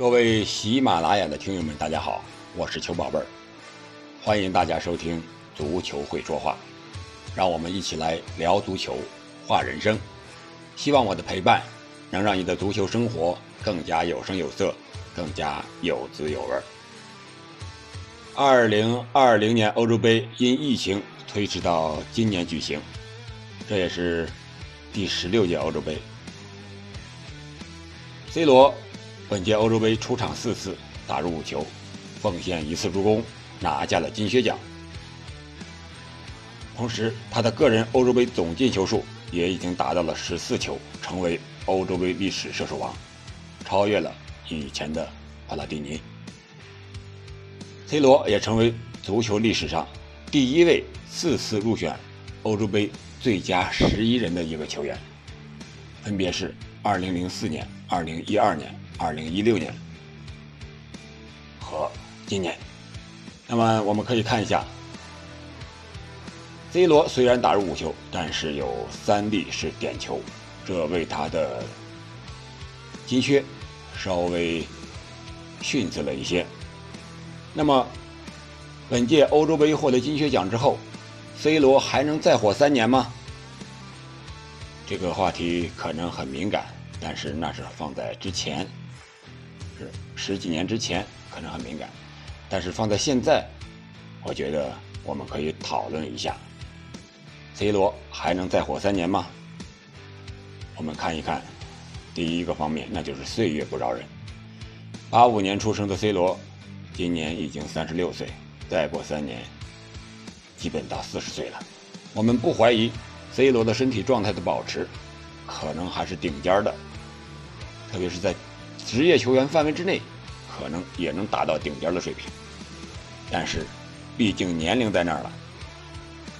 各位喜马拉雅的听友们，大家好，我是球宝贝儿，欢迎大家收听足球会说话，让我们一起来聊足球，话人生。希望我的陪伴能让你的足球生活更加有声有色，更加有滋有味。二零二零年欧洲杯因疫情推迟到今年举行，这也是第十六届欧洲杯。C 罗本届欧洲杯出场四次，打入五球，奉献一次助攻，拿下了金靴奖。同时，他的个人欧洲杯总进球数也已经达到了十四球，成为欧洲杯历史射手王，超越了以前的帕拉蒂尼。C 罗也成为足球历史上第一位四次入选欧洲杯最佳十一人的一个球员，分别是2004年。二零一二年、二零一六年和今年，那么我们可以看一下，C 罗虽然打入五球，但是有三粒是点球，这为他的金靴稍微逊色了一些。那么，本届欧洲杯获得金靴奖之后，C 罗还能再火三年吗？这个话题可能很敏感。但是那是放在之前，是十几年之前，可能很敏感。但是放在现在，我觉得我们可以讨论一下：C 罗还能再火三年吗？我们看一看，第一个方面，那就是岁月不饶人。八五年出生的 C 罗，今年已经三十六岁，再过三年，基本到四十岁了。我们不怀疑 C 罗的身体状态的保持，可能还是顶尖的。特别是在职业球员范围之内，可能也能达到顶尖的水平。但是，毕竟年龄在那儿了，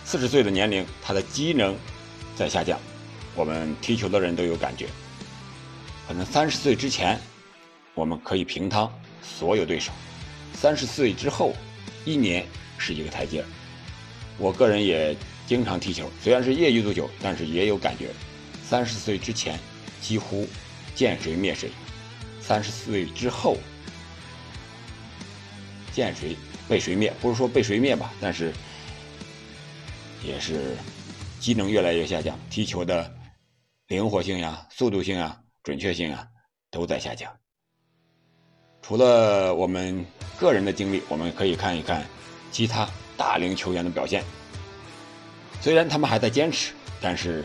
四十岁的年龄，他的机能在下降。我们踢球的人都有感觉。可能三十岁之前，我们可以平摊所有对手；三十岁之后，一年是一个台阶。我个人也经常踢球，虽然是业余足球，但是也有感觉。三十岁之前，几乎。见谁灭谁，三十岁之后见谁被谁灭，不是说被谁灭吧，但是也是机能越来越下降，踢球的灵活性呀、速度性啊、准确性啊都在下降。除了我们个人的经历，我们可以看一看其他大龄球员的表现。虽然他们还在坚持，但是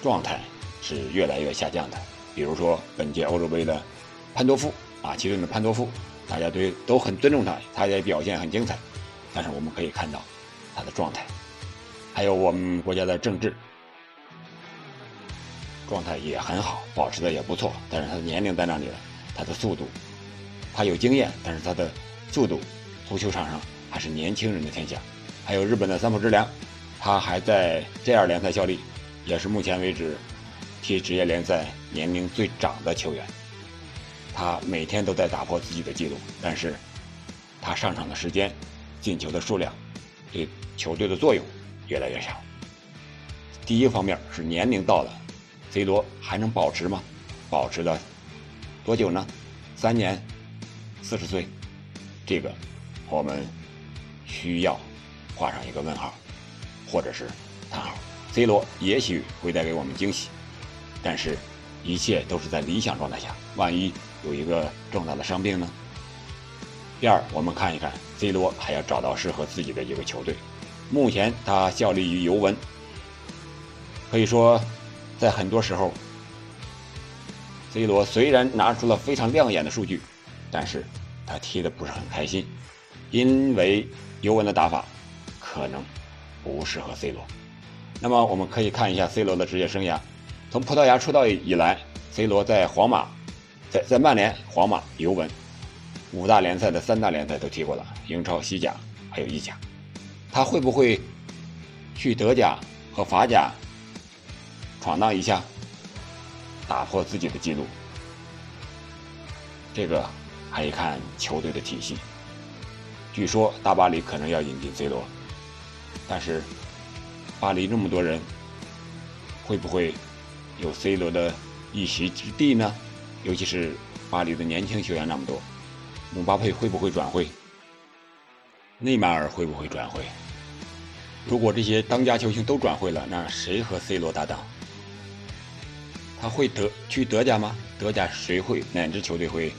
状态。是越来越下降的。比如说本届欧洲杯的潘多夫啊，其中的潘多夫，大家对都很尊重他，他也表现很精彩。但是我们可以看到他的状态，还有我们国家的政治状态也很好，保持的也不错。但是他的年龄在那里了，他的速度，他有经验，但是他的速度，足球场上还是年轻人的天下。还有日本的三浦知良，他还在 J 二联赛效力，也是目前为止。踢职业联赛年龄最长的球员，他每天都在打破自己的记录，但是，他上场的时间、进球的数量，对球队的作用越来越小。第一方面是年龄到了，C 罗还能保持吗？保持了多久呢？三年，四十岁，这个我们需要画上一个问号，或者是叹号。C 罗也许会带给我们惊喜。但是，一切都是在理想状态下。万一有一个重大的伤病呢？第二，我们看一看 C 罗还要找到适合自己的一个球队。目前他效力于尤文，可以说，在很多时候，C 罗虽然拿出了非常亮眼的数据，但是他踢的不是很开心，因为尤文的打法可能不适合 C 罗。那么，我们可以看一下 C 罗的职业生涯。从葡萄牙出道以来，C 罗在皇马、在在曼联、皇马、尤文五大联赛的三大联赛都踢过了，英超、西甲还有意甲。他会不会去德甲和法甲闯荡一下，打破自己的记录？这个还得看球队的体系。据说大巴黎可能要引进 C 罗，但是巴黎那么多人，会不会？有 C 罗的一席之地呢，尤其是巴黎的年轻球员那么多，姆巴佩会不会转会？内马尔会不会转会？如果这些当家球星都转会了，那谁和 C 罗搭档？他会德去德甲吗？德甲谁会哪支球队会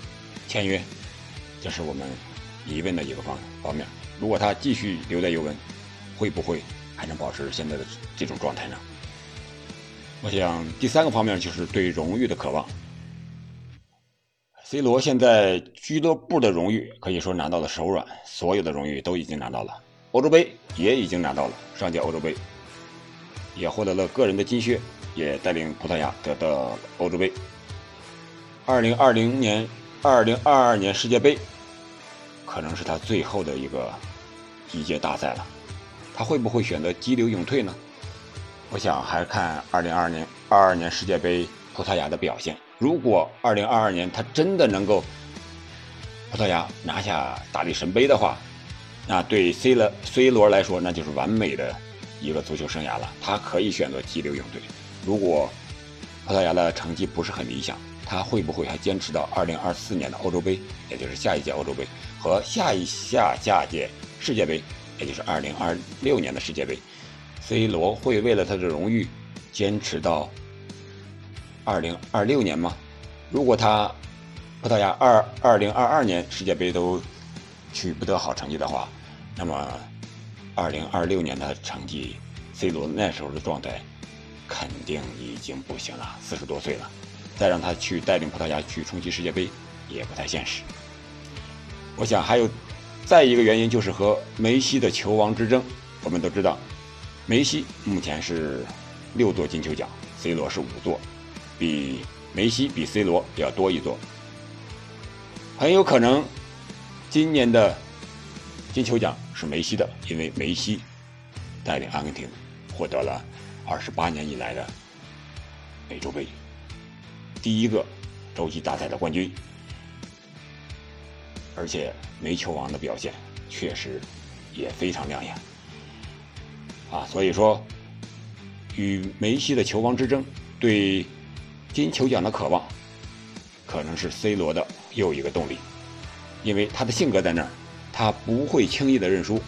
签约？这是我们疑问的一个方方面。如果他继续留在尤文，会不会还能保持现在的这种状态呢？我想第三个方面就是对荣誉的渴望。C 罗现在俱乐部的荣誉可以说拿到了手软，所有的荣誉都已经拿到了，欧洲杯也已经拿到了，上届欧洲杯也获得了个人的金靴。也带领葡萄牙得到欧洲杯。二零二零年、二零二二年世界杯，可能是他最后的一个一届大赛了。他会不会选择激流勇退呢？我想还看二零二二年、二二年世界杯葡萄牙的表现。如果二零二二年他真的能够葡萄牙拿下大力神杯的话，那对 C 了 C 罗来说，那就是完美的一个足球生涯了。他可以选择激流勇退。如果葡萄牙的成绩不是很理想，他会不会还坚持到2024年的欧洲杯，也就是下一届欧洲杯和下一下下届世界杯，也就是2026年的世界杯？C 罗会为了他的荣誉坚持到2026年吗？如果他葡萄牙二2022年世界杯都取不得好成绩的话，那么2026年的成绩，C 罗那时候的状态。肯定已经不行了，四十多岁了，再让他去带领葡萄牙去冲击世界杯也不太现实。我想还有再一个原因就是和梅西的球王之争。我们都知道，梅西目前是六座金球奖，C 罗是五座，比梅西比 C 罗要多一座。很有可能今年的金球奖是梅西的，因为梅西带领阿根廷获得了。二十八年以来的美洲杯第一个洲际大赛的冠军，而且梅球王的表现确实也非常亮眼啊！所以说，与梅西的球王之争，对金球奖的渴望，可能是 C 罗的又一个动力，因为他的性格在那儿，他不会轻易的认输，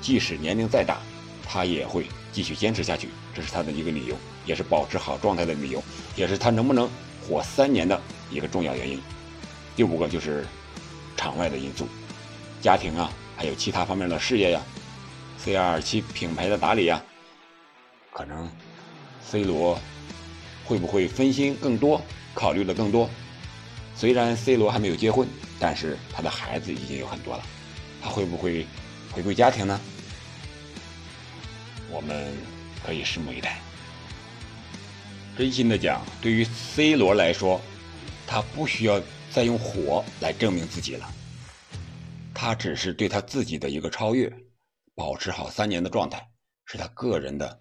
即使年龄再大，他也会。继续坚持下去，这是他的一个理由，也是保持好状态的理由，也是他能不能火三年的一个重要原因。第五个就是场外的因素，家庭啊，还有其他方面的事业呀，C R 七品牌的打理呀，可能 C 罗会不会分心更多，考虑的更多？虽然 C 罗还没有结婚，但是他的孩子已经有很多了，他会不会回归家庭呢？我们可以拭目以待。真心的讲，对于 C 罗来说，他不需要再用火来证明自己了。他只是对他自己的一个超越，保持好三年的状态，是他个人的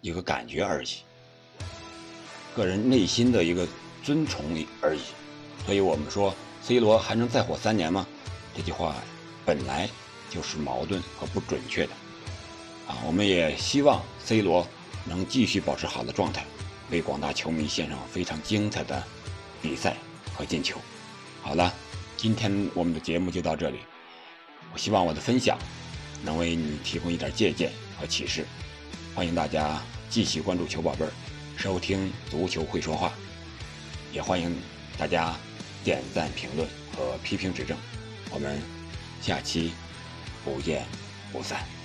一个感觉而已，个人内心的一个尊崇而已。所以我们说，C 罗还能再火三年吗？这句话本来就是矛盾和不准确的。啊，我们也希望 C 罗能继续保持好的状态，为广大球迷献上非常精彩的比赛和进球。好了，今天我们的节目就到这里。我希望我的分享能为你提供一点借鉴和启示。欢迎大家继续关注球宝贝儿，收听足球会说话。也欢迎大家点赞、评论和批评指正。我们下期不见不散。